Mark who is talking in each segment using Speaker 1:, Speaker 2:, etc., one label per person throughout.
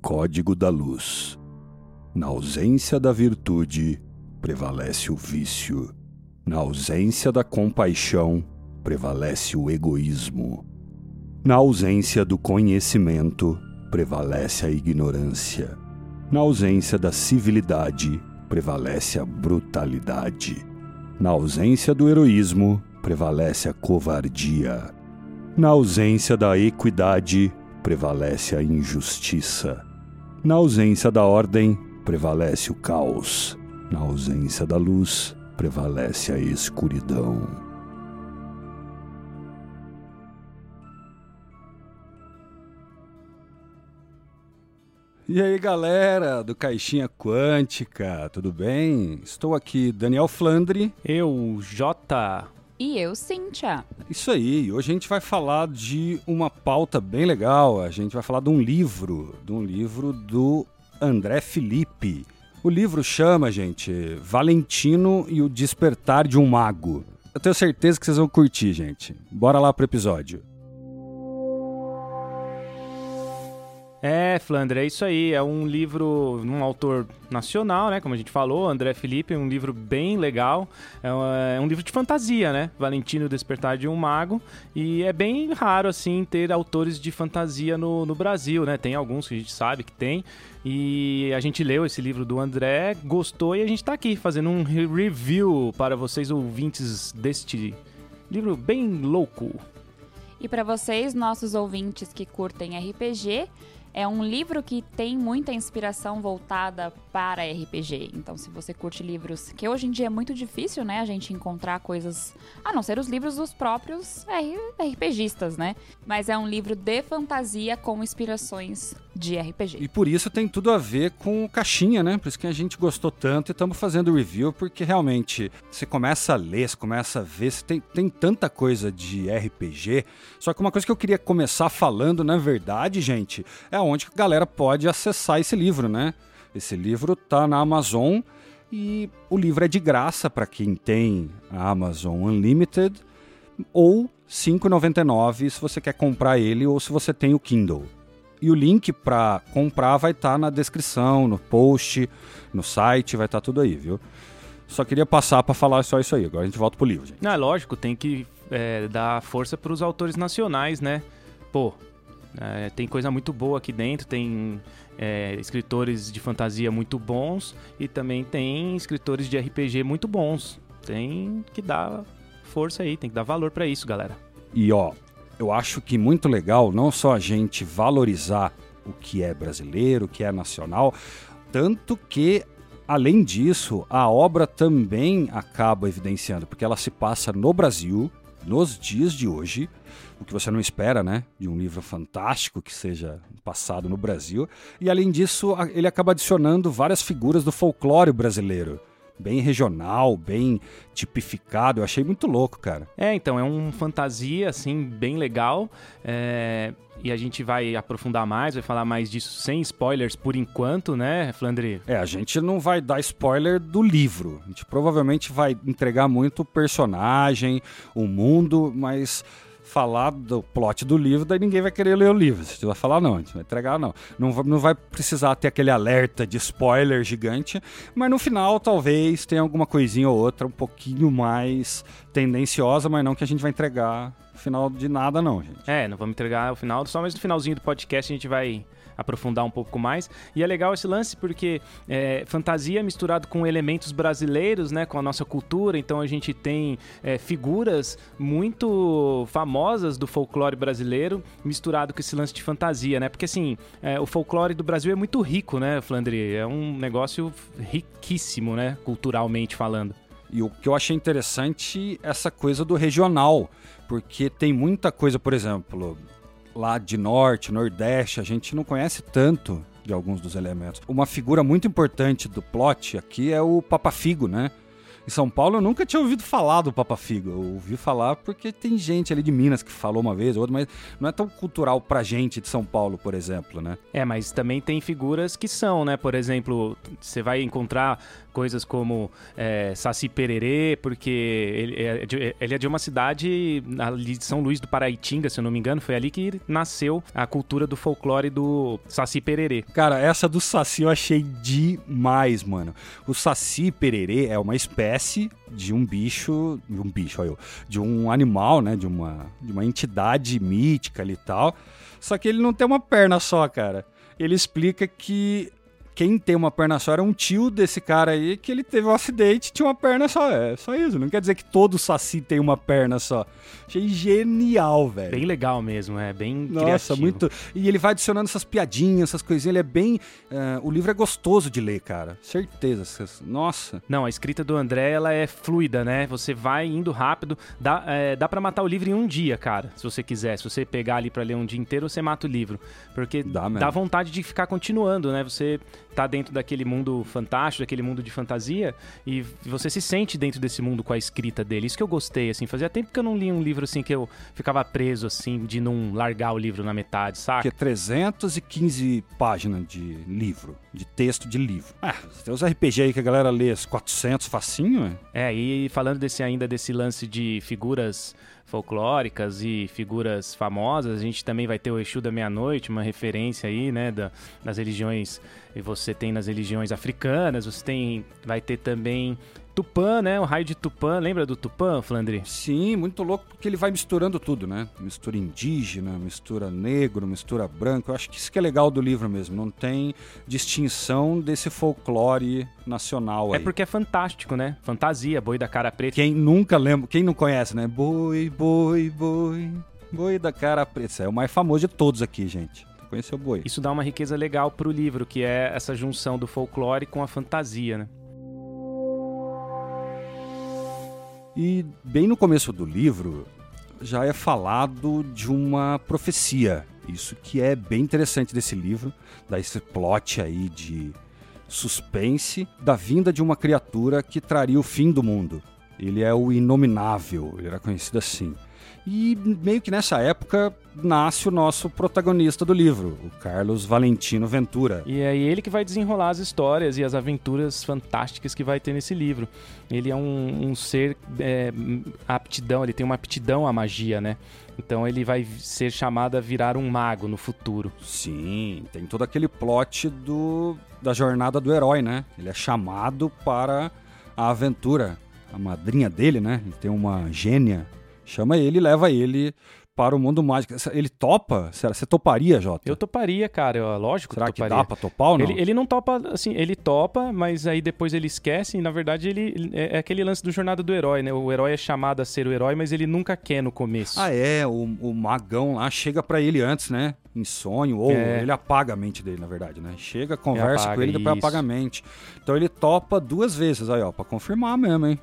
Speaker 1: código da luz. Na ausência da virtude, prevalece o vício. Na ausência da compaixão, prevalece o egoísmo. Na ausência do conhecimento, prevalece a ignorância. Na ausência da civilidade, prevalece a brutalidade. Na ausência do heroísmo, prevalece a covardia. Na ausência da equidade, prevalece a injustiça. Na ausência da ordem, prevalece o caos. Na ausência da luz, prevalece a escuridão. E aí, galera do Caixinha Quântica, tudo bem? Estou aqui, Daniel Flandre.
Speaker 2: Eu, Jota.
Speaker 3: E eu, Cíntia.
Speaker 1: Isso aí, hoje a gente vai falar de uma pauta bem legal. A gente vai falar de um livro, de um livro do André Felipe. O livro chama, gente, Valentino e o Despertar de um Mago. Eu tenho certeza que vocês vão curtir, gente. Bora lá pro episódio.
Speaker 2: É, Flandre, é isso aí. É um livro, um autor nacional, né? Como a gente falou, André Felipe, um livro bem legal. É um, é um livro de fantasia, né? Valentino Despertar de um Mago. E é bem raro, assim, ter autores de fantasia no, no Brasil, né? Tem alguns que a gente sabe que tem. E a gente leu esse livro do André, gostou e a gente tá aqui fazendo um review para vocês ouvintes deste livro bem louco.
Speaker 3: E para vocês, nossos ouvintes que curtem RPG, é um livro que tem muita inspiração voltada para RPG. Então, se você curte livros, que hoje em dia é muito difícil, né, a gente encontrar coisas, a não ser os livros dos próprios RPGistas, né? Mas é um livro de fantasia com inspirações de RPG.
Speaker 1: E por isso tem tudo a ver com caixinha, né? Por isso que a gente gostou tanto e estamos fazendo review, porque realmente você começa a ler, você começa a ver, você tem, tem tanta coisa de RPG. Só que uma coisa que eu queria começar falando, na verdade, gente, é onde a galera pode acessar esse livro, né? Esse livro tá na Amazon e o livro é de graça para quem tem a Amazon Unlimited ou R$ 5,99 se você quer comprar ele ou se você tem o Kindle. E o link para comprar vai estar tá na descrição, no post, no site, vai estar tá tudo aí, viu? Só queria passar para falar só isso aí. Agora a gente volta pro livro, gente.
Speaker 2: Não, é lógico, tem que é, dar força para os autores nacionais, né? Pô, é, tem coisa muito boa aqui dentro, tem é, escritores de fantasia muito bons e também tem escritores de RPG muito bons. Tem que dar força aí, tem que dar valor para isso, galera.
Speaker 1: E ó, eu acho que muito legal não só a gente valorizar o que é brasileiro, o que é nacional, tanto que além disso, a obra também acaba evidenciando, porque ela se passa no Brasil, nos dias de hoje, o que você não espera, né? De um livro fantástico que seja passado no Brasil. E além disso, ele acaba adicionando várias figuras do folclore brasileiro. Bem regional, bem tipificado. Eu achei muito louco, cara.
Speaker 2: É, então, é um fantasia, assim, bem legal. É... E a gente vai aprofundar mais, vai falar mais disso sem spoilers por enquanto, né, Flandre?
Speaker 1: É, a gente não vai dar spoiler do livro. A gente provavelmente vai entregar muito o personagem, o mundo, mas falar do plot do livro, daí ninguém vai querer ler o livro. Você vai falar, não, a gente vai entregar, não. Não vai, não vai precisar ter aquele alerta de spoiler gigante, mas no final talvez tenha alguma coisinha ou outra um pouquinho mais tendenciosa, mas não que a gente vai entregar final de nada, não, gente.
Speaker 2: É, não vamos entregar o final, só mais no finalzinho do podcast a gente vai aprofundar um pouco mais. E é legal esse lance porque é, fantasia misturado com elementos brasileiros, né, com a nossa cultura. Então a gente tem é, figuras muito famosas do folclore brasileiro misturado com esse lance de fantasia, né? Porque assim, é, o folclore do Brasil é muito rico, né, Flandre? É um negócio riquíssimo, né, culturalmente falando.
Speaker 1: E o que eu achei interessante é essa coisa do regional, porque tem muita coisa, por exemplo, lá de norte, nordeste, a gente não conhece tanto de alguns dos elementos. Uma figura muito importante do plot aqui é o Papa Figo, né? Em São Paulo eu nunca tinha ouvido falar do Papa Figo. Eu ouvi falar porque tem gente ali de Minas que falou uma vez ou outra, mas não é tão cultural pra gente de São Paulo, por exemplo, né?
Speaker 2: É, mas também tem figuras que são, né? Por exemplo, você vai encontrar coisas como é, Saci Pererê, porque ele é, de, ele é de uma cidade ali de São Luís do Paraitinga, se eu não me engano, foi ali que nasceu a cultura do folclore do Saci Pererê.
Speaker 1: Cara, essa do Saci eu achei demais, mano. O Saci Pererê é uma espécie de um bicho, de um bicho, olha eu, de um animal, né, de uma, de uma entidade mítica ali e tal. Só que ele não tem uma perna só, cara. Ele explica que quem tem uma perna só era um tio desse cara aí que ele teve um acidente e tinha uma perna só. É só isso. Não quer dizer que todo saci tem uma perna só. Achei genial, velho.
Speaker 2: Bem legal mesmo, é bem
Speaker 1: Nossa,
Speaker 2: criativo.
Speaker 1: muito. E ele vai adicionando essas piadinhas, essas coisinhas. Ele é bem. Uh, o livro é gostoso de ler, cara. Certeza. Nossa.
Speaker 2: Não, a escrita do André ela é fluida, né? Você vai indo rápido. Dá, é, dá para matar o livro em um dia, cara. Se você quiser. Se você pegar ali para ler um dia inteiro, você mata o livro. Porque dá, dá vontade de ficar continuando, né? Você tá dentro daquele mundo fantástico, daquele mundo de fantasia, e você se sente dentro desse mundo com a escrita dele. Isso que eu gostei, assim. Fazia tempo que eu não li um livro assim que eu ficava preso, assim, de não largar o livro na metade, saca?
Speaker 1: Que 315 páginas de livro, de texto de livro. Ah, tem os RPG aí que a galera lê 400 facinho,
Speaker 2: é? É, e falando desse ainda desse lance de figuras folclóricas e figuras famosas. A gente também vai ter o Exu da Meia-Noite, uma referência aí, né, da, das religiões. E você tem nas religiões africanas, você tem, vai ter também Tupã, né? O raio de Tupã. Lembra do Tupã, Flandre?
Speaker 1: Sim, muito louco porque ele vai misturando tudo, né? Mistura indígena, mistura negro, mistura branco. Eu acho que isso que é legal do livro mesmo. Não tem distinção desse folclore nacional
Speaker 2: é
Speaker 1: aí.
Speaker 2: É porque é fantástico, né? Fantasia, boi da cara preta.
Speaker 1: Quem nunca lembra, quem não conhece, né? Boi, boi, boi, boi da cara preta. Esse é o mais famoso de todos aqui, gente conhecer o boi.
Speaker 2: Isso dá uma riqueza legal pro livro, que é essa junção do folclore com a fantasia, né?
Speaker 1: E bem no começo do livro já é falado de uma profecia. Isso que é bem interessante desse livro, dá esse plot aí de suspense da vinda de uma criatura que traria o fim do mundo. Ele é o Inominável, ele era conhecido assim. E meio que nessa época nasce o nosso protagonista do livro, o Carlos Valentino Ventura.
Speaker 2: E é ele que vai desenrolar as histórias e as aventuras fantásticas que vai ter nesse livro. Ele é um, um ser é, aptidão, ele tem uma aptidão à magia, né? Então ele vai ser chamado a virar um mago no futuro.
Speaker 1: Sim, tem todo aquele plot do, da jornada do herói, né? Ele é chamado para a aventura. A madrinha dele, né? Ele tem uma gênia Chama ele e leva ele para o mundo mágico. Ele topa? Será? Você toparia, Jota?
Speaker 2: Eu toparia, cara. Eu, lógico
Speaker 1: Será
Speaker 2: que,
Speaker 1: que dá pra topar ou não?
Speaker 2: Ele, ele, não topa, assim, ele topa, mas aí depois ele esquece. E na verdade, ele é, é aquele lance do Jornada do Herói, né? O herói é chamado a ser o herói, mas ele nunca quer no começo.
Speaker 1: Ah, é. O, o magão lá chega para ele antes, né? Em sonho, ou é. ele apaga a mente dele, na verdade, né? Chega, conversa apaga, com ele e depois apaga a mente. Então ele topa duas vezes aí, ó, pra confirmar mesmo, hein?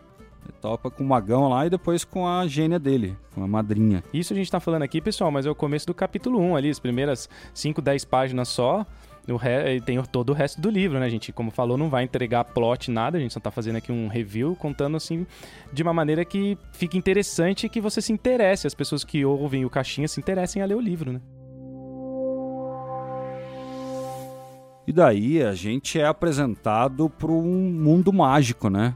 Speaker 1: Topa com o magão lá e depois com a gênia dele, com a madrinha.
Speaker 2: Isso a gente tá falando aqui, pessoal, mas é o começo do capítulo 1 ali, as primeiras 5, 10 páginas só. O re... Tem todo o resto do livro, né, gente? Como falou, não vai entregar plot, nada. A gente só tá fazendo aqui um review, contando assim, de uma maneira que fique interessante e que você se interesse, as pessoas que ouvem o Caixinha se interessem a ler o livro, né?
Speaker 1: E daí a gente é apresentado para um mundo mágico, né?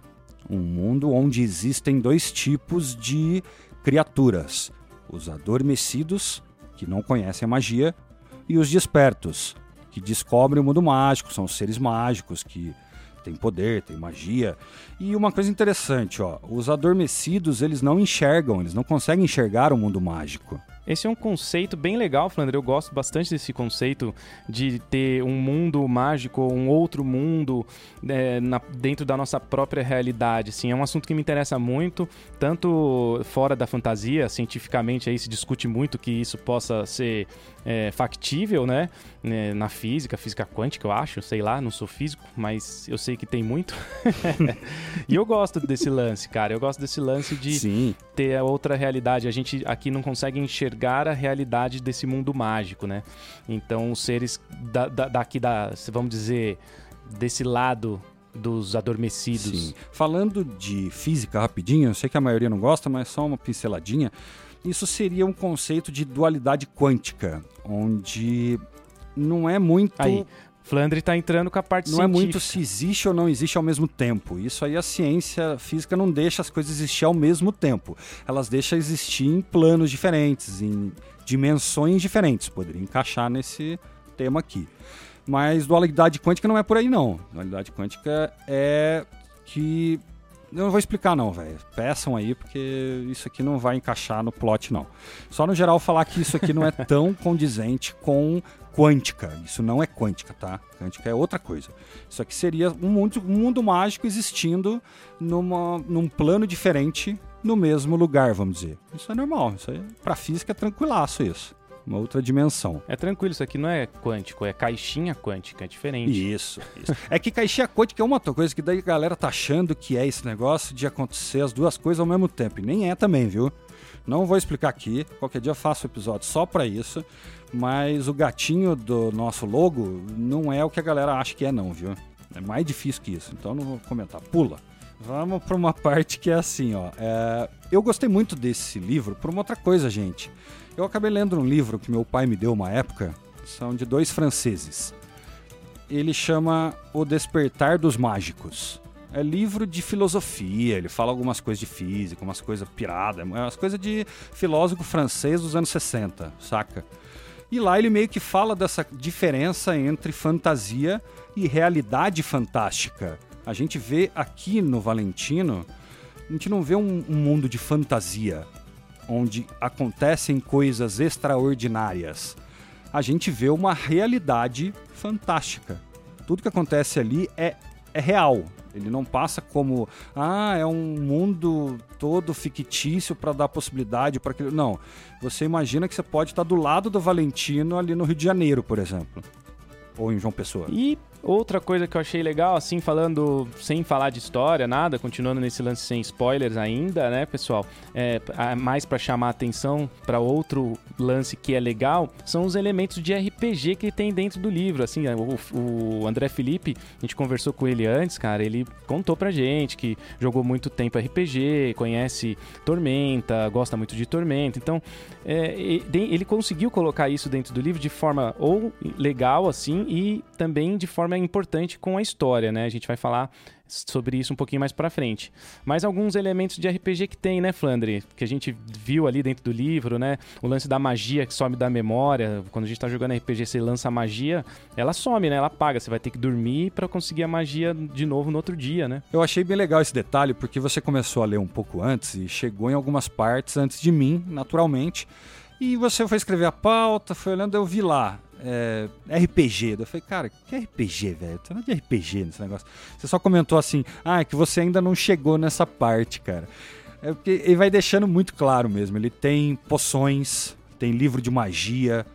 Speaker 1: Um mundo onde existem dois tipos de criaturas: os adormecidos, que não conhecem a magia, e os despertos, que descobrem o mundo mágico, são seres mágicos que têm poder, têm magia. E uma coisa interessante, ó, os adormecidos, eles não enxergam, eles não conseguem enxergar o mundo mágico.
Speaker 2: Esse é um conceito bem legal, Flandre. Eu gosto bastante desse conceito de ter um mundo mágico, um outro mundo é, na, dentro da nossa própria realidade. Assim, é um assunto que me interessa muito, tanto fora da fantasia, cientificamente aí se discute muito que isso possa ser é, factível, né? É, na física, física quântica, eu acho, sei lá, não sou físico, mas eu sei que tem muito. e eu gosto desse lance, cara. Eu gosto desse lance de
Speaker 1: Sim.
Speaker 2: ter a outra realidade. A gente aqui não consegue enxergar a realidade desse mundo mágico, né? Então, os seres da, da, daqui da, vamos dizer, desse lado dos adormecidos.
Speaker 1: Sim. Falando de física rapidinho, eu sei que a maioria não gosta, mas só uma pinceladinha. Isso seria um conceito de dualidade quântica, onde não é muito.
Speaker 2: Aí, Flandre está entrando com a parte
Speaker 1: Não
Speaker 2: científica.
Speaker 1: é muito se existe ou não existe ao mesmo tempo. Isso aí a ciência física não deixa as coisas existir ao mesmo tempo. Elas deixam existir em planos diferentes, em dimensões diferentes. Poderia encaixar nesse tema aqui. Mas dualidade quântica não é por aí, não. Dualidade quântica é que. Eu não vou explicar, não, velho. Peçam aí, porque isso aqui não vai encaixar no plot, não. Só no geral falar que isso aqui não é tão condizente com quântica. Isso não é quântica, tá? Quântica é outra coisa. Isso aqui seria um mundo, um mundo mágico existindo numa, num plano diferente no mesmo lugar, vamos dizer. Isso é normal. Isso aí, pra física é tranquilaço isso. Uma outra dimensão.
Speaker 2: É tranquilo, isso aqui não é quântico, é caixinha quântica, é diferente.
Speaker 1: Isso, isso. é que caixinha quântica é uma outra coisa que daí a galera tá achando que é esse negócio de acontecer as duas coisas ao mesmo tempo. E nem é também, viu? Não vou explicar aqui. Qualquer dia eu faço episódio só para isso. Mas o gatinho do nosso logo não é o que a galera acha que é, não, viu? É mais difícil que isso. Então não vou comentar. Pula. Vamos para uma parte que é assim, ó. É... Eu gostei muito desse livro por uma outra coisa, gente. Eu acabei lendo um livro que meu pai me deu uma época. São de dois franceses. Ele chama O Despertar dos Mágicos. É livro de filosofia, ele fala algumas coisas de física, umas coisas piradas, umas coisas de filósofo francês dos anos 60, saca? E lá ele meio que fala dessa diferença entre fantasia e realidade fantástica. A gente vê aqui no Valentino, a gente não vê um, um mundo de fantasia, onde acontecem coisas extraordinárias. A gente vê uma realidade fantástica. Tudo que acontece ali é, é real. Ele não passa como, ah, é um mundo todo fictício para dar possibilidade para aquilo. Não. Você imagina que você pode estar do lado do Valentino ali no Rio de Janeiro, por exemplo. Ou em João Pessoa.
Speaker 2: E outra coisa que eu achei legal, assim, falando sem falar de história, nada, continuando nesse lance sem spoilers ainda, né, pessoal? É, mais para chamar atenção para outro lance que é legal, são os elementos de RPG que tem dentro do livro. Assim, o, o André Felipe, a gente conversou com ele antes, cara, ele contou pra gente que jogou muito tempo RPG, conhece Tormenta, gosta muito de Tormenta. Então, é, ele conseguiu colocar isso dentro do livro de forma ou legal, assim, e também de forma importante com a história, né? A gente vai falar sobre isso um pouquinho mais para frente. Mas alguns elementos de RPG que tem, né, Flandre? Que a gente viu ali dentro do livro, né? O lance da magia que some da memória. Quando a gente tá jogando RPG, você lança a magia, ela some, né? Ela apaga. Você vai ter que dormir para conseguir a magia de novo no outro dia, né?
Speaker 1: Eu achei bem legal esse detalhe, porque você começou a ler um pouco antes e chegou em algumas partes antes de mim, naturalmente. E você foi escrever a pauta, foi olhando, eu vi lá é, RPG. Eu falei, cara, que RPG, velho? Tem nada de RPG nesse negócio. Você só comentou assim, ah, é que você ainda não chegou nessa parte, cara. É porque ele vai deixando muito claro mesmo. Ele tem poções, tem livro de magia.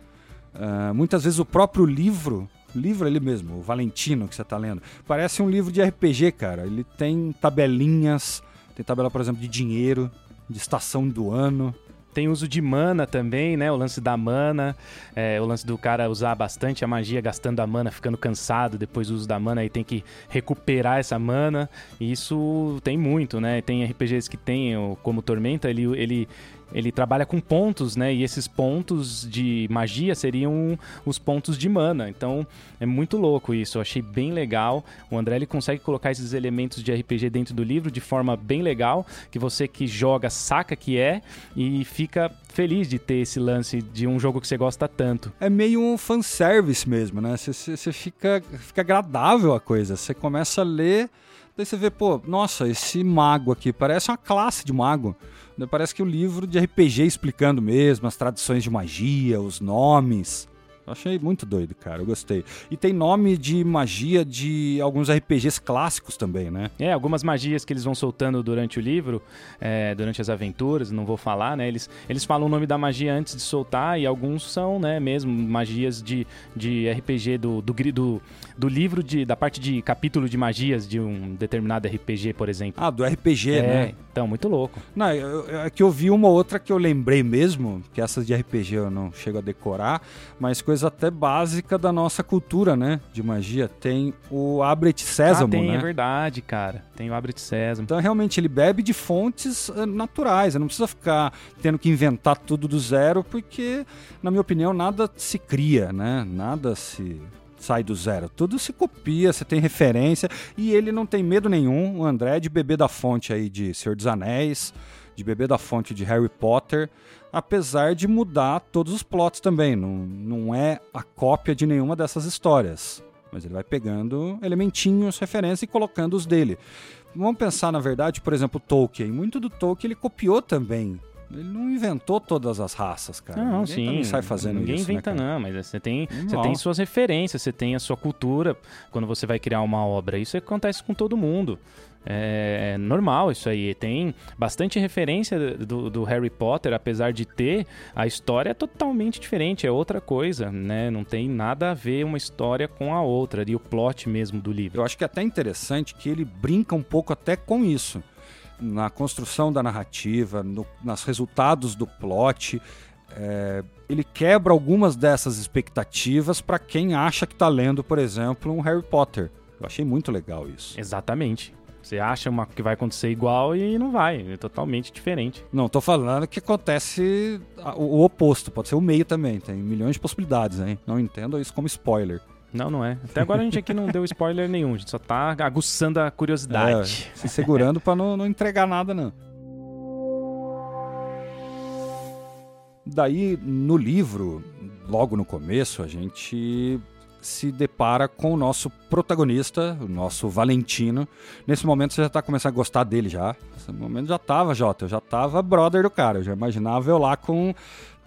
Speaker 1: Uh, muitas vezes o próprio livro, livro ali mesmo, o Valentino que você tá lendo, parece um livro de RPG, cara. Ele tem tabelinhas, tem tabela, por exemplo, de dinheiro, de estação do ano.
Speaker 2: Tem uso de mana também, né? O lance da mana, é, o lance do cara usar bastante a magia, gastando a mana, ficando cansado depois do uso da mana e tem que recuperar essa mana. Isso tem muito, né? Tem RPGs que tem, como Tormenta, ele, ele ele trabalha com pontos, né? E esses pontos de magia seriam os pontos de mana. Então é muito louco isso. Eu achei bem legal. O André ele consegue colocar esses elementos de RPG dentro do livro de forma bem legal, que você que joga saca que é e fica feliz de ter esse lance de um jogo que você gosta tanto.
Speaker 1: É meio um fanservice mesmo, né? Você fica, fica agradável a coisa. Você começa a ler, daí você vê, pô, nossa, esse mago aqui parece uma classe de mago. Parece que o livro de RPG explicando mesmo as tradições de magia, os nomes. Eu achei muito doido, cara. Eu gostei. E tem nome de magia de alguns RPGs clássicos também, né?
Speaker 2: É, algumas magias que eles vão soltando durante o livro, é, durante as aventuras, não vou falar, né? Eles, eles falam o nome da magia antes de soltar e alguns são, né, mesmo magias de, de RPG do, do, do, do livro, de, da parte de capítulo de magias de um determinado RPG, por exemplo.
Speaker 1: Ah, do RPG,
Speaker 2: é,
Speaker 1: né?
Speaker 2: Então, muito louco.
Speaker 1: Não, é que eu vi uma outra que eu lembrei mesmo, que essas de RPG eu não chego a decorar, mas coisa até básica da nossa cultura, né? De magia. Tem o Abre-te Sésamo,
Speaker 2: ah, tem,
Speaker 1: né?
Speaker 2: é verdade, cara. Tem o Abre-te Sésamo.
Speaker 1: Então, realmente, ele bebe de fontes uh, naturais. Não precisa ficar tendo que inventar tudo do zero, porque, na minha opinião, nada se cria, né? Nada se sai do zero. Tudo se copia, você tem referência. E ele não tem medo nenhum, o André, de beber da fonte aí de Senhor dos Anéis, de beber da fonte de Harry Potter apesar de mudar todos os plots também. Não, não é a cópia de nenhuma dessas histórias. Mas ele vai pegando elementinhos, referências e colocando os dele. Vamos pensar, na verdade, por exemplo, Tolkien. Muito do Tolkien ele copiou também. Ele não inventou todas as raças, cara.
Speaker 2: Não,
Speaker 1: ninguém
Speaker 2: sim.
Speaker 1: sai fazendo
Speaker 2: ninguém
Speaker 1: isso.
Speaker 2: inventa,
Speaker 1: né,
Speaker 2: não, mas você tem, você tem suas referências, você tem a sua cultura quando você vai criar uma obra. Isso acontece com todo mundo. É é normal isso aí. Tem bastante referência do, do Harry Potter, apesar de ter, a história é totalmente diferente, é outra coisa, né? Não tem nada a ver uma história com a outra, e o plot mesmo do livro.
Speaker 1: Eu acho que é até interessante que ele brinca um pouco até com isso. Na construção da narrativa, no, nos resultados do plot. é, ele quebra algumas dessas expectativas para quem acha que está lendo, por exemplo, um Harry Potter. Eu achei muito legal isso.
Speaker 2: Exatamente. Você acha uma, que vai acontecer igual e não vai, é totalmente diferente.
Speaker 1: Não, tô falando que acontece o, o oposto, pode ser o meio também, tem milhões de possibilidades, hein? Não entendo isso como spoiler.
Speaker 2: Não, não é. Até agora a gente aqui não deu spoiler nenhum, a gente só tá aguçando a curiosidade.
Speaker 1: É, se segurando para não, não entregar nada, não. Daí, no livro, logo no começo, a gente se depara com o nosso protagonista, o nosso Valentino. Nesse momento você já tá começando a gostar dele já. Nesse momento já tava, Jota, eu já tava brother do cara. Eu já imaginava eu lá com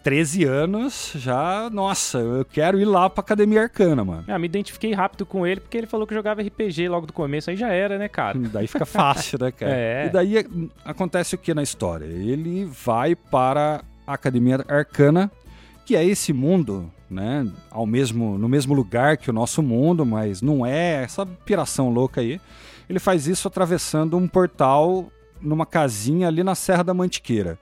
Speaker 1: 13 anos, já, nossa, eu quero ir lá pra Academia Arcana, mano.
Speaker 2: Ah, me identifiquei rápido com ele porque ele falou que jogava RPG logo do começo, aí já era, né, cara?
Speaker 1: Daí fica fácil, né, cara?
Speaker 2: É.
Speaker 1: E daí acontece o que na história? Ele vai para a Academia Arcana, que é esse mundo, né? Ao mesmo, no mesmo lugar que o nosso mundo, mas não é essa piração louca aí. Ele faz isso atravessando um portal numa casinha ali na Serra da Mantiqueira.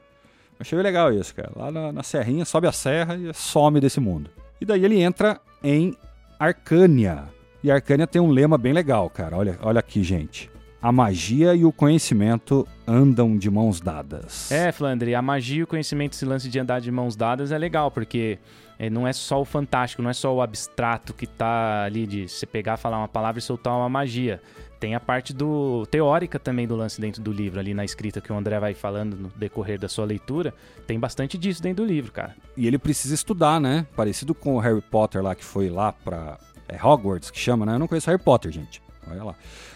Speaker 1: Achei legal isso, cara. Lá na, na Serrinha, sobe a serra e some desse mundo. E daí ele entra em Arcânia. E Arcânia tem um lema bem legal, cara. Olha, olha aqui, gente. A magia e o conhecimento andam de mãos dadas.
Speaker 2: É, Flandre, a magia e o conhecimento, esse lance de andar de mãos dadas é legal, porque é, não é só o fantástico, não é só o abstrato que tá ali de você pegar, falar uma palavra e soltar uma magia. Tem a parte do teórica também do lance dentro do livro, ali na escrita que o André vai falando no decorrer da sua leitura. Tem bastante disso dentro do livro, cara.
Speaker 1: E ele precisa estudar, né? Parecido com o Harry Potter lá que foi lá pra é Hogwarts que chama, né? Eu não conheço Harry Potter, gente. Olha lá.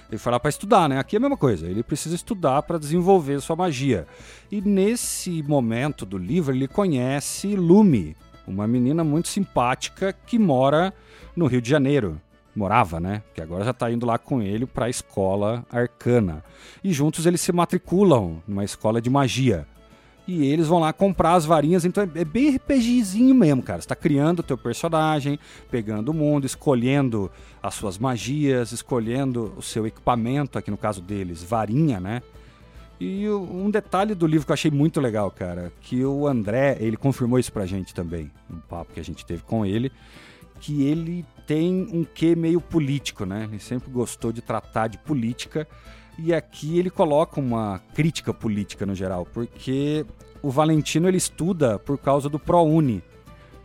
Speaker 1: Ele foi lá pra estudar, né? Aqui é a mesma coisa. Ele precisa estudar pra desenvolver sua magia. E nesse momento do livro ele conhece Lume, uma menina muito simpática que mora no Rio de Janeiro. Morava, né? Que agora já tá indo lá com ele pra escola arcana. E juntos eles se matriculam numa escola de magia. E eles vão lá comprar as varinhas, então é bem RPGzinho mesmo, cara. Você tá criando o teu personagem, pegando o mundo, escolhendo as suas magias, escolhendo o seu equipamento, aqui no caso deles, varinha, né? E um detalhe do livro que eu achei muito legal, cara, que o André, ele confirmou isso pra gente também, no papo que a gente teve com ele, que ele tem um quê meio político, né? Ele sempre gostou de tratar de política. E aqui ele coloca uma crítica política no geral, porque o Valentino ele estuda por causa do ProUni.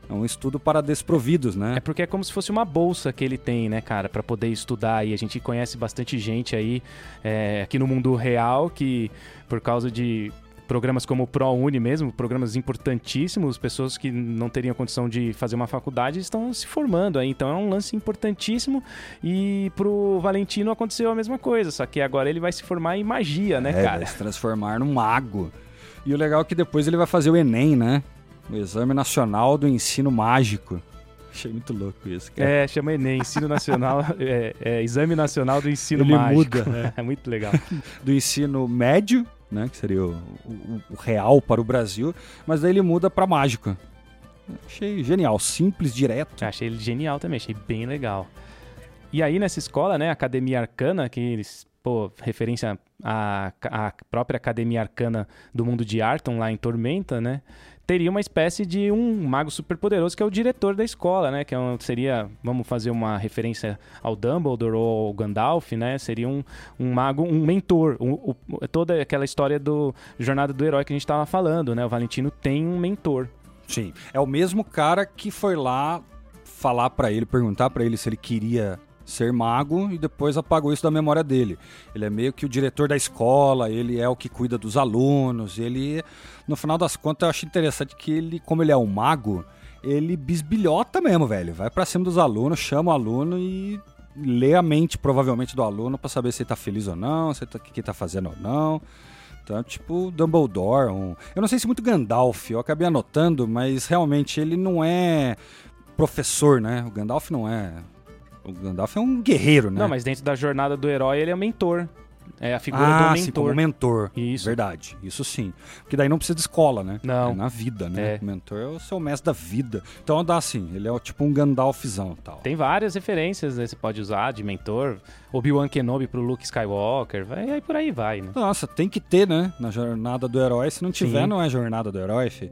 Speaker 1: É um estudo para desprovidos, né?
Speaker 2: É porque é como se fosse uma bolsa que ele tem, né, cara, Pra poder estudar. E a gente conhece bastante gente aí é, aqui no mundo real que, por causa de programas como o ProUni mesmo, programas importantíssimos, pessoas que não teriam condição de fazer uma faculdade estão se formando aí. Então é um lance importantíssimo. E pro Valentino aconteceu a mesma coisa, só que agora ele vai se formar em magia, né,
Speaker 1: É,
Speaker 2: cara?
Speaker 1: vai se transformar num mago. E o legal é que depois ele vai fazer o Enem, né? O Exame Nacional do Ensino Mágico. Achei muito louco isso, cara.
Speaker 2: É, chama Enem, Ensino Nacional, é, é, Exame Nacional do Ensino
Speaker 1: Ele
Speaker 2: Mágico.
Speaker 1: muda,
Speaker 2: É muito legal.
Speaker 1: Do ensino médio, né? Que seria o, o- o real para o Brasil. Mas daí ele muda para mágico. Achei genial, simples, direto.
Speaker 2: Achei ele genial também, achei bem legal. E aí nessa escola, né, Academia Arcana, que eles, pô, referência à, à própria Academia Arcana do mundo de Arton lá em Tormenta, né? Teria uma espécie de um mago super poderoso que é o diretor da escola, né? Que é um, seria, vamos fazer uma referência ao Dumbledore ou ao Gandalf, né? Seria um, um mago, um mentor. Um, toda aquela história do jornada do herói que a gente estava falando, né? O Valentino tem um mentor.
Speaker 1: Sim, é o mesmo cara que foi lá falar para ele, perguntar para ele se ele queria ser mago e depois apagou isso da memória dele. Ele é meio que o diretor da escola, ele é o que cuida dos alunos, ele no final das contas eu acho interessante que ele, como ele é um mago, ele bisbilhota mesmo, velho. Vai para cima dos alunos, chama o aluno e lê a mente provavelmente do aluno para saber se ele tá feliz ou não, se tá, o que ele tá fazendo ou não. Então, tipo Dumbledore, um... eu não sei se muito Gandalf, eu acabei anotando, mas realmente ele não é professor, né? O Gandalf não é o Gandalf é um guerreiro, né?
Speaker 2: Não, mas dentro da jornada do herói ele é mentor. É a figura
Speaker 1: ah,
Speaker 2: do mentor.
Speaker 1: Sim, como mentor.
Speaker 2: Isso.
Speaker 1: Verdade. Isso sim. Porque daí não precisa de escola, né?
Speaker 2: Não.
Speaker 1: É na vida, né?
Speaker 2: É.
Speaker 1: O mentor é o seu mestre da vida. Então dá assim, ele é tipo um Gandalfzão e tal.
Speaker 2: Tem várias referências, né? Você pode usar de mentor. Obi-Wan Kenobi pro Luke Skywalker. Vai, aí por aí vai, né?
Speaker 1: Nossa, tem que ter, né? Na jornada do herói. Se não tiver,
Speaker 2: Sim.
Speaker 1: não é jornada do herói, fi.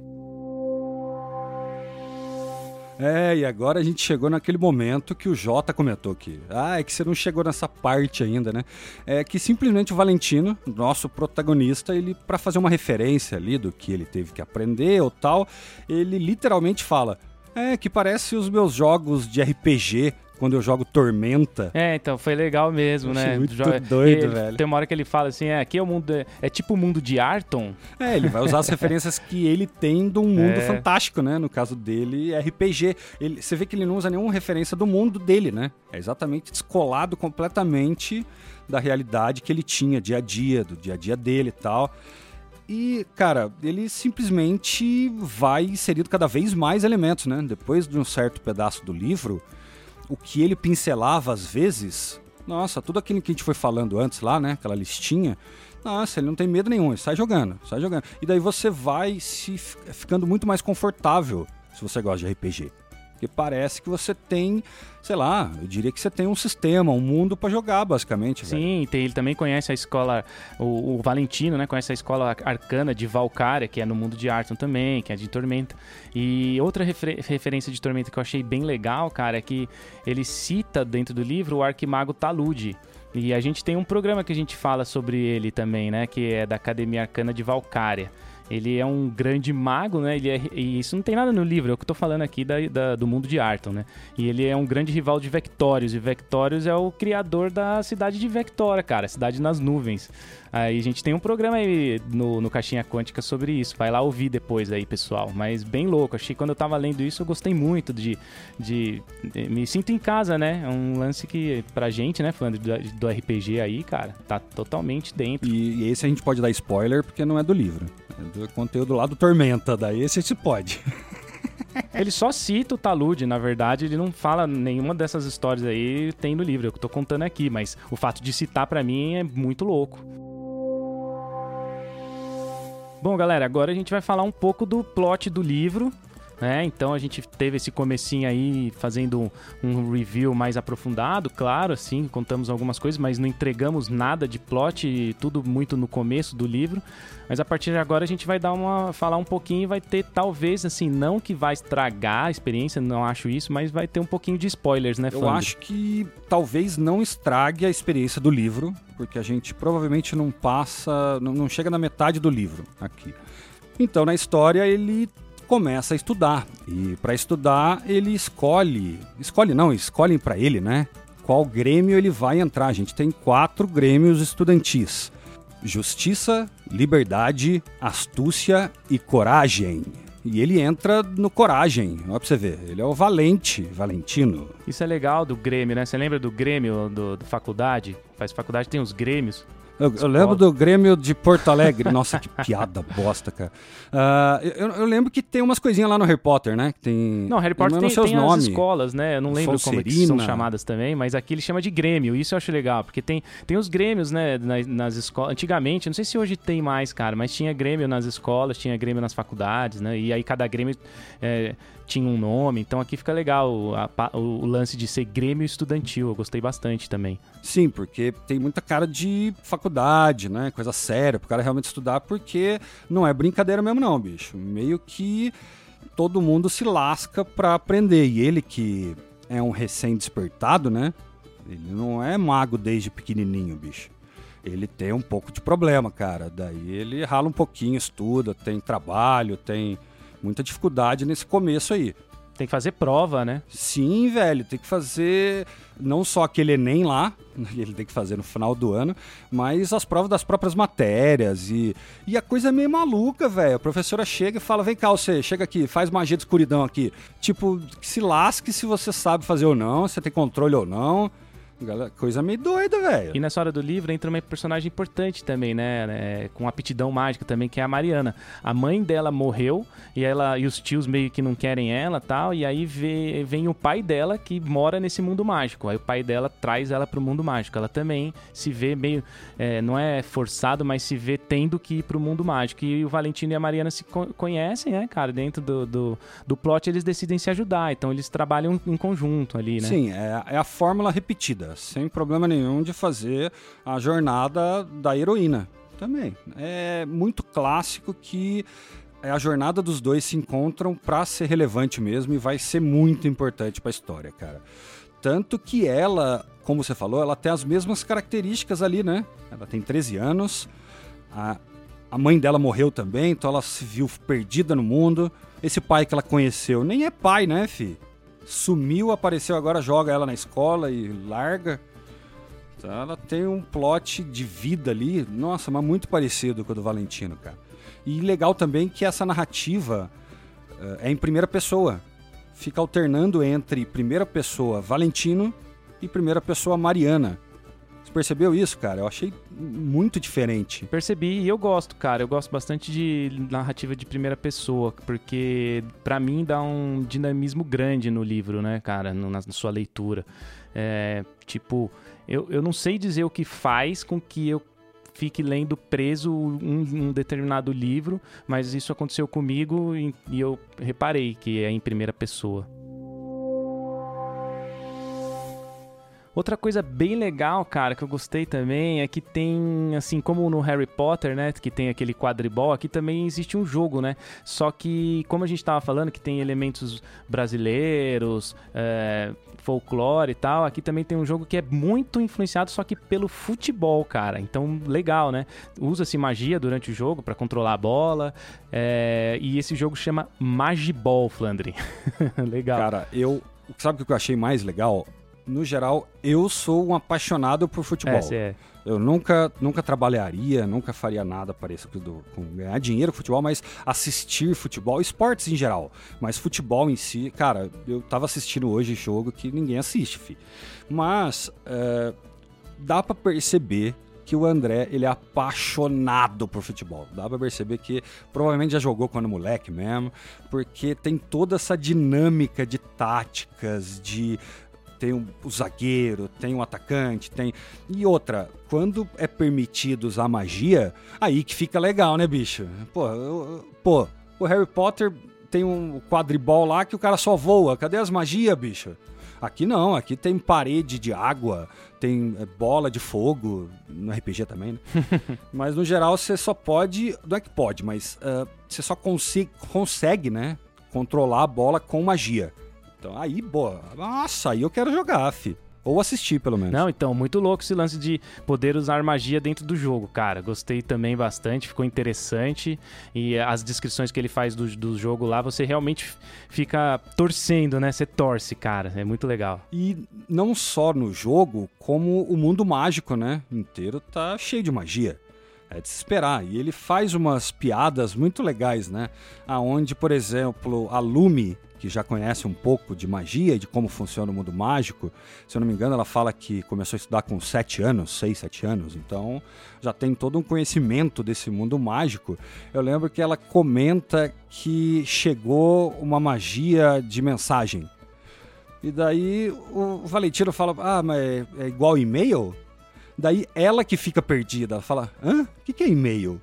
Speaker 1: É, e agora a gente chegou naquele momento que o Jota comentou aqui. Ah, é que você não chegou nessa parte ainda, né? É que simplesmente o Valentino, nosso protagonista, ele para fazer uma referência ali do que ele teve que aprender ou tal, ele literalmente fala: "É que parece os meus jogos de RPG quando eu jogo Tormenta".
Speaker 2: É, então foi legal mesmo, né?
Speaker 1: muito
Speaker 2: Jo-
Speaker 1: doido,
Speaker 2: ele-
Speaker 1: velho.
Speaker 2: Tem uma hora que ele fala assim: é, aqui é o mundo. É, é tipo o mundo de Arton.
Speaker 1: É, ele vai usar as referências que ele tem de um mundo
Speaker 2: É.
Speaker 1: fantástico, né? No caso dele, RPG. Ele, você vê que ele não usa nenhuma referência do mundo dele, né? É exatamente descolado completamente da realidade que ele tinha, dia a dia, do dia a dia dele e tal. E, cara, ele simplesmente vai inserindo cada vez mais elementos, né? Depois de um certo pedaço do livro, o que ele pincelava às vezes, nossa, tudo aquilo que a gente foi falando antes lá, né? Aquela listinha, nossa, ele não tem medo nenhum, ele sai jogando, sai jogando. E daí você vai se fi- ficando muito mais confortável se você gosta de RPG. Porque parece que você tem, sei lá, eu diria que você tem um sistema, um mundo pra jogar, basicamente.
Speaker 2: Sim, tem- ele também conhece a escola, o, o Valentino, né? Conhece a escola arcana de Valkyria, que é no mundo de Arton também, que é de Tormenta. E outra refer- referência de Tormenta que eu achei bem legal, cara, é que ele cita dentro do livro o arquimago Talude. E a gente tem um programa que a gente fala sobre ele também, né? Que é da Academia Arcana de Valkyria. Ele é um grande mago, né? Ele é, e isso não tem nada no livro, é o que eu tô falando aqui da, da- do mundo de Arton, né? E ele é um grande rival de Vectorius. E Vectorius é o criador da cidade de Vectora, cara, cidade nas nuvens. Aí a gente tem um programa aí no, no Caixinha Quântica sobre isso. Vai lá ouvir depois aí, pessoal. Mas bem louco. Achei que quando eu tava lendo isso, eu gostei muito de. de, de- me sinto em casa, né? É um lance que, pra gente, né, falando do, do RPG aí, cara, tá totalmente dentro.
Speaker 1: E, e esse a gente pode dar spoiler porque não é do livro. É do conteúdo lá do Tormenta. Daí esse a gente pode.
Speaker 2: Ele só cita o talude, na verdade, ele não fala nenhuma dessas histórias aí tem no livro, eu tô contando aqui, mas o fato de citar pra mim é muito louco. Bom, galera, agora a gente vai falar um pouco do plot do livro, né? Então a gente teve esse comecinho aí fazendo um, review mais aprofundado, claro, assim, contamos algumas coisas, mas não entregamos nada de plot, tudo muito no começo do livro. Mas a partir de agora a gente vai dar uma falar um pouquinho e vai ter talvez assim, não que vai estragar a experiência, não acho isso, mas vai ter um pouquinho de spoilers, né,
Speaker 1: Eu acho que talvez não estrague a experiência do livro, porque a gente provavelmente não passa, não, não chega na metade do livro aqui. Então, na história, ele começa a estudar. E para estudar, ele escolhe. Escolhe não, escolhem para ele, né? Qual grêmio ele vai entrar. A gente tem quatro grêmios estudantis: Justiça, Liberdade, Astúcia e Coragem. E ele entra no Coragem. Olha pra você ver. Ele é o Valente, Valentino.
Speaker 2: Isso é legal do Grêmio, né? Você lembra do Grêmio do, do faculdade? Faz faculdade tem os Grêmios.
Speaker 1: Eu, eu lembro do Grêmio de Porto Alegre. Nossa, que piada bosta, cara. Ah, eu, eu lembro que tem umas coisinhas lá no Harry Potter, né? Que tem.
Speaker 2: Não, Harry Potter tem, tem as escolas, né? Eu não lembro como é são chamadas também, mas aqui ele chama de Grêmio. Isso eu acho legal, porque tem, tem os Grêmios, né? Nas, nas escolas. Antigamente, não sei se hoje tem mais, cara, mas tinha Grêmio nas escolas, tinha Grêmio nas faculdades, né? E aí cada Grêmio é, tinha um nome. Então aqui fica legal a, o, lance de ser Grêmio estudantil. Eu gostei bastante também.
Speaker 1: Sim, porque tem muita cara de faculdade, né? Coisa séria, pro cara realmente estudar, porque não é brincadeira mesmo, não, bicho. Meio que todo mundo se lasca pra aprender. E ele que é um recém-despertado, né? Ele não é mago desde pequenininho, bicho. Ele tem um pouco de problema, cara. Daí ele rala um pouquinho, estuda, tem trabalho, tem muita dificuldade nesse começo aí.
Speaker 2: Tem que fazer prova, né?
Speaker 1: Sim, velho, tem que fazer não só aquele Enem lá, ele tem que fazer no final do ano, mas as provas das próprias matérias e, e a coisa é meio maluca, velho. A professora chega e fala: vem cá, você, chega aqui, faz magia de escuridão aqui. Tipo, se lasque se você sabe fazer ou não, se tem controle ou não. Coisa meio doida, velho.
Speaker 2: E nessa hora do livro entra uma personagem importante também, né? É, com aptidão mágica também, que é a Mariana. A mãe dela morreu e ela e os tios meio que não querem ela tal. E aí vê, vem o pai dela que mora nesse mundo mágico. Aí o pai dela traz ela pro mundo mágico. Ela também se vê meio. É, não é forçado, mas se vê tendo que ir pro mundo mágico. E o Valentino e a Mariana se conhecem, né, cara? Dentro do, do, do plot eles decidem se ajudar. Então eles trabalham em conjunto ali, né?
Speaker 1: Sim, é, é a fórmula repetida sem problema nenhum de fazer a jornada da heroína também. É muito clássico que a jornada dos dois se encontram para ser relevante mesmo e vai ser muito importante para a história, cara. Tanto que ela, como você falou, ela tem as mesmas características ali, né? Ela tem 13 anos, a, a mãe dela morreu também, então ela se viu perdida no mundo. Esse pai que ela conheceu nem é pai, né, fi? Sumiu, apareceu agora, joga ela na escola e larga. Então ela tem um plot de vida ali, nossa, mas muito parecido com o do Valentino, cara. E legal também que essa narrativa uh, é em primeira pessoa. Fica alternando entre primeira pessoa Valentino e primeira pessoa Mariana percebeu isso, cara? Eu achei muito diferente.
Speaker 2: Percebi e eu gosto, cara. Eu gosto bastante de narrativa de primeira pessoa, porque para mim dá um dinamismo grande no livro, né, cara, na, na sua leitura. É, tipo, eu, eu não sei dizer o que faz com que eu fique lendo preso um, um, determinado livro, mas isso aconteceu comigo e, e eu reparei que é em primeira pessoa. Outra coisa bem legal, cara, que eu gostei também é que tem, assim, como no Harry Potter, né, que tem aquele quadribol, aqui também existe um jogo, né? Só que, como a gente tava falando, que tem elementos brasileiros, é, folclore e tal, aqui também tem um jogo que é muito influenciado, só que pelo futebol, cara. Então, legal, né? Usa-se magia durante o jogo para controlar a bola, é, e esse jogo chama Magiball, Flandre. legal.
Speaker 1: Cara, eu. Sabe o que eu achei mais legal? No geral, eu sou um apaixonado por futebol.
Speaker 2: É, é.
Speaker 1: Eu nunca, nunca trabalharia, nunca faria nada parecido com ganhar dinheiro com futebol, mas assistir futebol, esportes em geral. Mas futebol em si, cara, eu tava assistindo hoje jogo que ninguém assiste, fi. Mas é, dá para perceber que o André ele é apaixonado por futebol. Dá pra perceber que provavelmente já jogou quando moleque mesmo, porque tem toda essa dinâmica de táticas, de tem um, o zagueiro, tem um atacante, tem. E outra, quando é permitido usar magia, aí que fica legal, né, bicho? Pô, eu, pô o Harry Potter tem um quadribol lá que o cara só voa. Cadê as magias, bicho? Aqui não, aqui tem parede de água, tem é, bola de fogo, no RPG também, né? mas no geral você só pode, não é que pode, mas uh, você só consegue, consegue, né, controlar a bola com magia. Então aí, boa, nossa, aí eu quero jogar, fi. Ou assistir, pelo menos.
Speaker 2: Não, então, muito louco esse lance de poder usar magia dentro do jogo, cara. Gostei também bastante, ficou interessante. E as descrições que ele faz do, do jogo lá, você realmente fica torcendo, né? Você torce, cara. É muito legal.
Speaker 1: E não só no jogo, como o mundo mágico, né? Inteiro tá cheio de magia. É de se esperar. E ele faz umas piadas muito legais, né? Aonde, por exemplo, a Lume que já conhece um pouco de magia e de como funciona o mundo mágico. Se eu não me engano, ela fala que começou a estudar com 7 anos, 6, 7 anos, então já tem todo um conhecimento desse mundo mágico. Eu lembro que ela comenta que chegou uma magia de mensagem. E daí o Valentino fala: Ah, mas é igual e-mail? Daí ela que fica perdida, ela fala: Hã? O que é e-mail?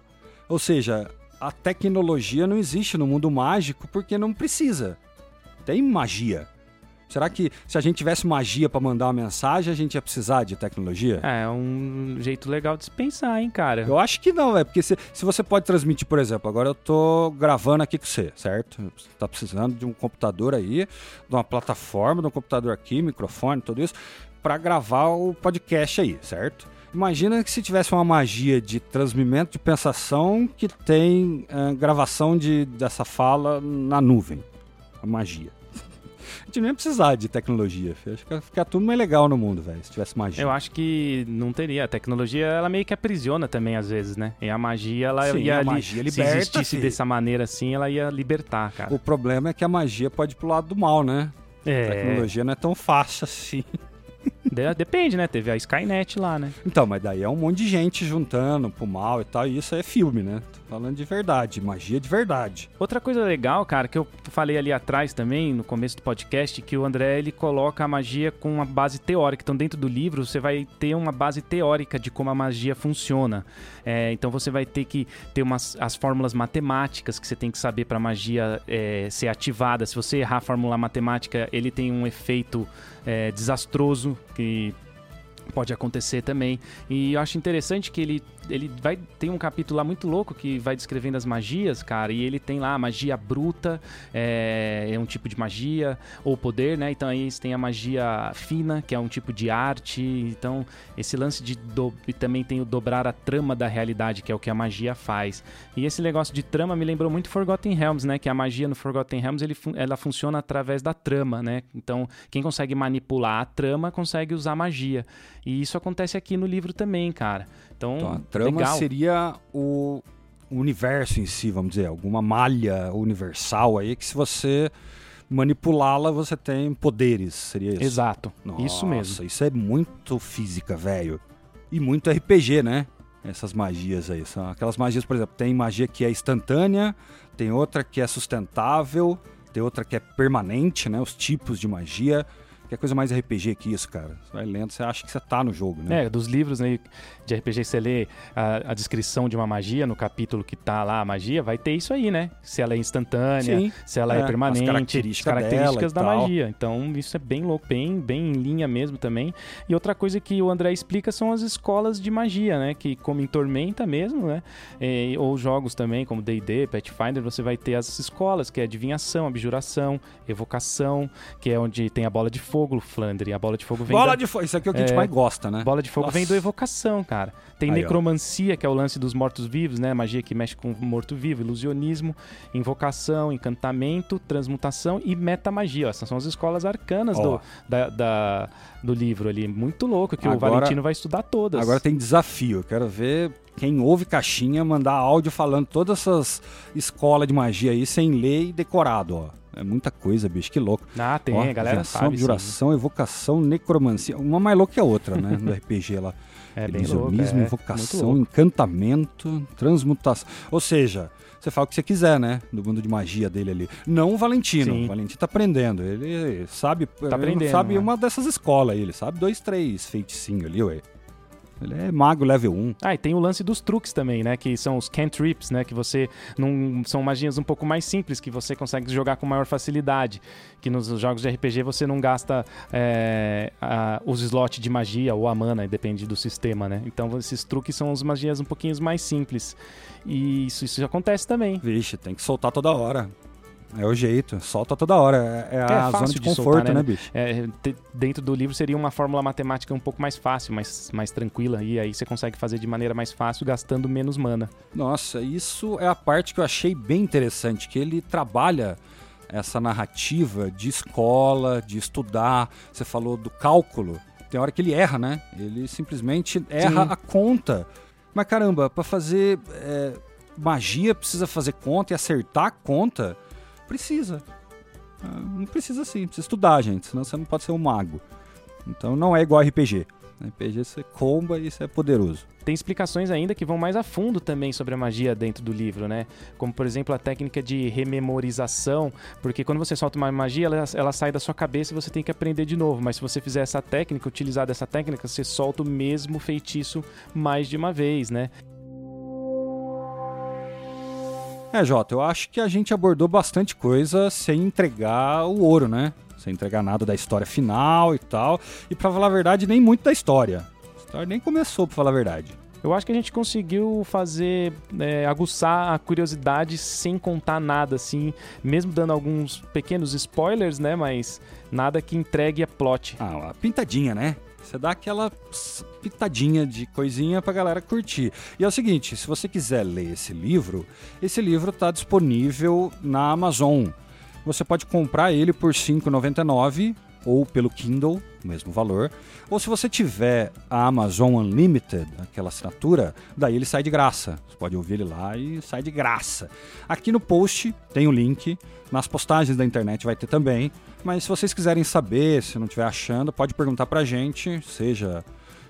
Speaker 1: Ou seja, a tecnologia não existe no mundo mágico porque não precisa. tem magia. Será que se a gente tivesse magia para mandar uma mensagem, a gente ia precisar de tecnologia?
Speaker 2: É, é um jeito legal de se pensar, hein, cara?
Speaker 1: Eu acho que não, é porque se, se você pode transmitir, por exemplo, agora eu tô gravando aqui com você, certo? Você tá precisando de um computador aí, de uma plataforma, de um computador aqui, microfone, tudo isso, para gravar o podcast aí, certo? Imagina que se tivesse uma magia de transmimento de pensação que tem uh, gravação de, dessa fala na nuvem. A magia. A gente nem precisar de tecnologia. Acho que ia ficar tudo mais legal no mundo, velho, se tivesse magia.
Speaker 2: Eu acho que não teria. A tecnologia, ela meio que aprisiona também, às vezes, né? E a magia, ela
Speaker 1: Sim,
Speaker 2: ia...
Speaker 1: a
Speaker 2: li-
Speaker 1: magia
Speaker 2: se existisse
Speaker 1: filho.
Speaker 2: dessa maneira assim, ela ia libertar, cara.
Speaker 1: O problema é que a magia pode ir pro lado do mal, né? A
Speaker 2: É,
Speaker 1: tecnologia não é tão fácil assim.
Speaker 2: de- depende, né? Teve a Skynet lá, né?
Speaker 1: Então, mas daí é um monte de gente juntando pro mal e tal, e isso é filme, né? Tô falando de verdade, magia de verdade.
Speaker 2: Outra coisa legal, cara, que eu falei ali atrás também, no começo do podcast, que o André ele coloca a magia com uma base teórica. Então, dentro do livro, você vai ter uma base teórica de como a magia funciona. É, então, você vai ter que ter umas, as fórmulas matemáticas que você tem que saber para a magia é, ser ativada. Se você errar a fórmula matemática, ele tem um efeito é, desastroso que pode acontecer também. E eu acho interessante que ele, ele vai tem um capítulo lá muito louco que vai descrevendo as magias, cara, e ele tem lá a magia bruta, é, é um tipo de magia, ou poder, né? Então aí tem a magia fina, que é um tipo de arte. Então, esse lance de do, e também tem o dobrar a trama da realidade, que é o que a magia faz. E esse negócio de trama me lembrou muito Forgotten Realms, né? Que a magia no Forgotten Realms ele, ela funciona através da trama, né? Então, quem consegue manipular a trama consegue usar magia. E isso acontece aqui no livro também, cara. Então,
Speaker 1: Então a trama
Speaker 2: legal.
Speaker 1: seria o universo em si, vamos dizer, alguma malha universal aí que se você manipulá-la, você tem poderes, seria isso?
Speaker 2: Exato.
Speaker 1: Nossa,
Speaker 2: Isso mesmo.
Speaker 1: Isso é muito física, velho. E muito RPG, né? Essas magias aí. São aquelas magias, por exemplo, tem magia que é instantânea, tem outra que é sustentável, tem outra que é permanente, né? Os tipos de magia. Que é coisa mais RPG que isso, cara. Você vai lendo, você acha que você tá no jogo, né?
Speaker 2: É, dos livros né, de RPG, você lê a, a descrição de uma magia no capítulo que tá lá a magia, vai ter isso aí, né? Se ela é instantânea,
Speaker 1: Sim.
Speaker 2: se ela é,
Speaker 1: É, as
Speaker 2: permanente,
Speaker 1: características
Speaker 2: características da
Speaker 1: e
Speaker 2: magia. Então, isso é bem louco, bem, bem em linha mesmo também. E outra coisa que o André explica são as escolas de magia, né? Que como em Tormenta mesmo, né? É, ou jogos também, como D&D, Pathfinder, você vai ter as escolas, que é adivinhação, abjuração, evocação, que é onde tem a bola de fogo, Flandre. A bola de fogo vem
Speaker 1: Bola
Speaker 2: da...
Speaker 1: de fogo, isso aqui é o que a gente
Speaker 2: É.
Speaker 1: mais gosta, né?
Speaker 2: Bola de fogo
Speaker 1: Nossa.
Speaker 2: vem do evocação, cara. Tem
Speaker 1: Aí, ó.
Speaker 2: necromancia, que é o lance dos mortos-vivos, né? Magia que mexe com o morto-vivo, ilusionismo, invocação, encantamento, transmutação e metamagia. Ó, Essas são as escolas arcanas
Speaker 1: Ó.
Speaker 2: do, da, da- do livro ali. Muito louco, que o
Speaker 1: Agora-
Speaker 2: Valentino vai estudar todas.
Speaker 1: Agora tem desafio. Eu quero ver quem ouve caixinha mandar áudio falando todas essas escolas de magia aí sem ler e decorado, ó. É muita coisa, bicho, que louco.
Speaker 2: Ah, tem,
Speaker 1: Ó,
Speaker 2: a galera sabe. sim.
Speaker 1: abjuração, evocação, necromancia. Uma mais louca que a outra, né? Do RPG lá.
Speaker 2: É.
Speaker 1: Ilusionismo,
Speaker 2: é, louco.
Speaker 1: encantamento, transmutação. Ou seja, você fala o que você quiser, né? Do mundo de magia dele ali. Não o Valentino.
Speaker 2: Sim.
Speaker 1: O Valentino tá aprendendo. Ele sabe, ele
Speaker 2: aprendendo,
Speaker 1: sabe
Speaker 2: né?
Speaker 1: uma dessas escolas aí. Ele sabe dois, três feiticinhos ali, ué. Ele é mago level 1.
Speaker 2: Ah, e tem o lance dos truques também, né? Que são os cantrips, né? Que você não são magias um pouco mais simples que você consegue jogar com maior facilidade. Que nos jogos de RPG você não gasta é, a- os slots de magia ou a mana, depende do sistema, né? Então esses truques são as magias um pouquinho mais simples. E isso, isso acontece também.
Speaker 1: Vixe, tem que soltar toda hora. É o jeito, solta toda hora. É, é a
Speaker 2: fácil
Speaker 1: zona de
Speaker 2: de
Speaker 1: conforto,
Speaker 2: soltar,
Speaker 1: né,
Speaker 2: né?
Speaker 1: bicho?
Speaker 2: É, dentro do livro seria uma fórmula matemática um pouco mais fácil, mais, mais tranquila. E aí você consegue fazer de maneira mais fácil, gastando menos mana.
Speaker 1: Nossa, isso é a parte que eu achei bem interessante, que ele trabalha essa narrativa de escola, de estudar. Você falou do cálculo. Tem hora que ele erra, né? Ele simplesmente erra
Speaker 2: Sim.
Speaker 1: a conta. Mas caramba, para fazer é, magia precisa fazer conta e acertar a conta? Precisa. Ah, Não precisa sim, precisa estudar, gente, senão você não pode ser um mago. Então não é igual RPG. RPG você comba e você é poderoso.
Speaker 2: Tem explicações ainda que vão mais a fundo também sobre a magia dentro do livro, né? Como, por exemplo, a técnica de rememorização, porque quando você solta uma magia, ela, ela sai da sua cabeça e você tem que aprender de novo. Mas se você fizer essa técnica, utilizar dessa técnica, você solta o mesmo feitiço mais de uma vez, né?
Speaker 1: É, Jota, eu acho que a gente abordou bastante coisa sem entregar o ouro, né? Sem entregar nada da história final e tal. E pra falar a verdade, nem muito da história. A história nem começou, pra falar a verdade.
Speaker 2: Eu acho que a gente conseguiu fazer, é, aguçar a curiosidade sem contar nada, assim, mesmo dando alguns pequenos spoilers, né? Mas nada que entregue a plot.
Speaker 1: Ah, uma pintadinha, né? Você dá aquela pitadinha de coisinha pra galera curtir. E é o seguinte, se você quiser ler esse livro, esse livro está disponível na Amazon. Você pode comprar ele por R$ 5,99 ou pelo Kindle, mesmo valor. Ou se você tiver a Amazon Unlimited, aquela assinatura, daí ele sai de graça. Você pode ouvir ele lá e sai de graça. Aqui no post tem o link, nas postagens da internet vai ter também. Mas se vocês quiserem saber, se não estiver achando, pode perguntar pra gente, seja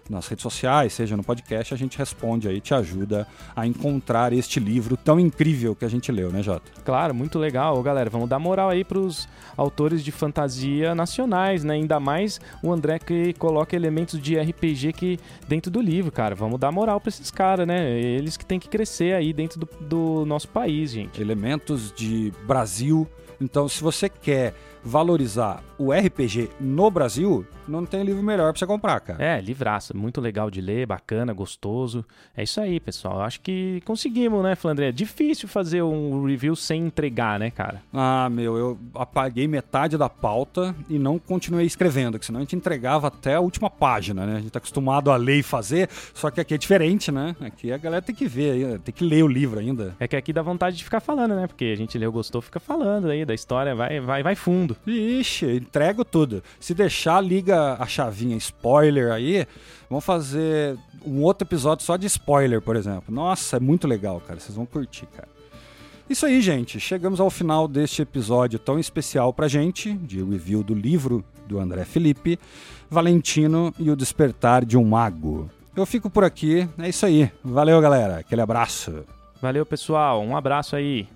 Speaker 1: nas redes sociais, seja no podcast, a gente responde aí, te ajuda a encontrar este livro tão incrível que a gente leu, né, Jota?
Speaker 2: Claro, muito legal. Galera, vamos dar moral aí pros autores de fantasia nacionais, né? Ainda mais o André que coloca elementos de RPG que dentro do livro, cara. Vamos dar moral pra esses caras, né? Eles que têm que crescer aí dentro do, do nosso país, gente.
Speaker 1: Elementos de Brasil. Então, se você quer valorizar o RPG no Brasil, não tem livro melhor pra você comprar, cara.
Speaker 2: É, livraço, muito legal de ler, bacana, gostoso. É isso aí, pessoal. Acho que conseguimos, né, Flandre? É difícil fazer um review sem entregar, né, cara?
Speaker 1: Ah, meu, eu apaguei metade da pauta e não continuei escrevendo, que senão a gente entregava até a última página, né? A gente tá acostumado a ler e fazer, só que aqui é diferente, né? Aqui a galera tem que ver, tem que ler o livro ainda.
Speaker 2: É que aqui dá vontade de ficar falando, né? Porque a gente leu, gostou, fica falando aí da história, vai, vai, vai fundo.
Speaker 1: Ixi, entrego tudo. Se deixar, liga a chavinha spoiler aí. Vamos fazer um outro episódio só de spoiler, por exemplo. Nossa, é muito legal, cara. Vocês vão curtir, cara. Isso aí, gente. Chegamos ao final deste episódio tão especial pra gente, de review do livro do André Felipe, Valentino e o Despertar de um Mago. Eu fico por aqui. É isso aí. Valeu, galera. Aquele abraço.
Speaker 2: Valeu, pessoal. Um abraço aí.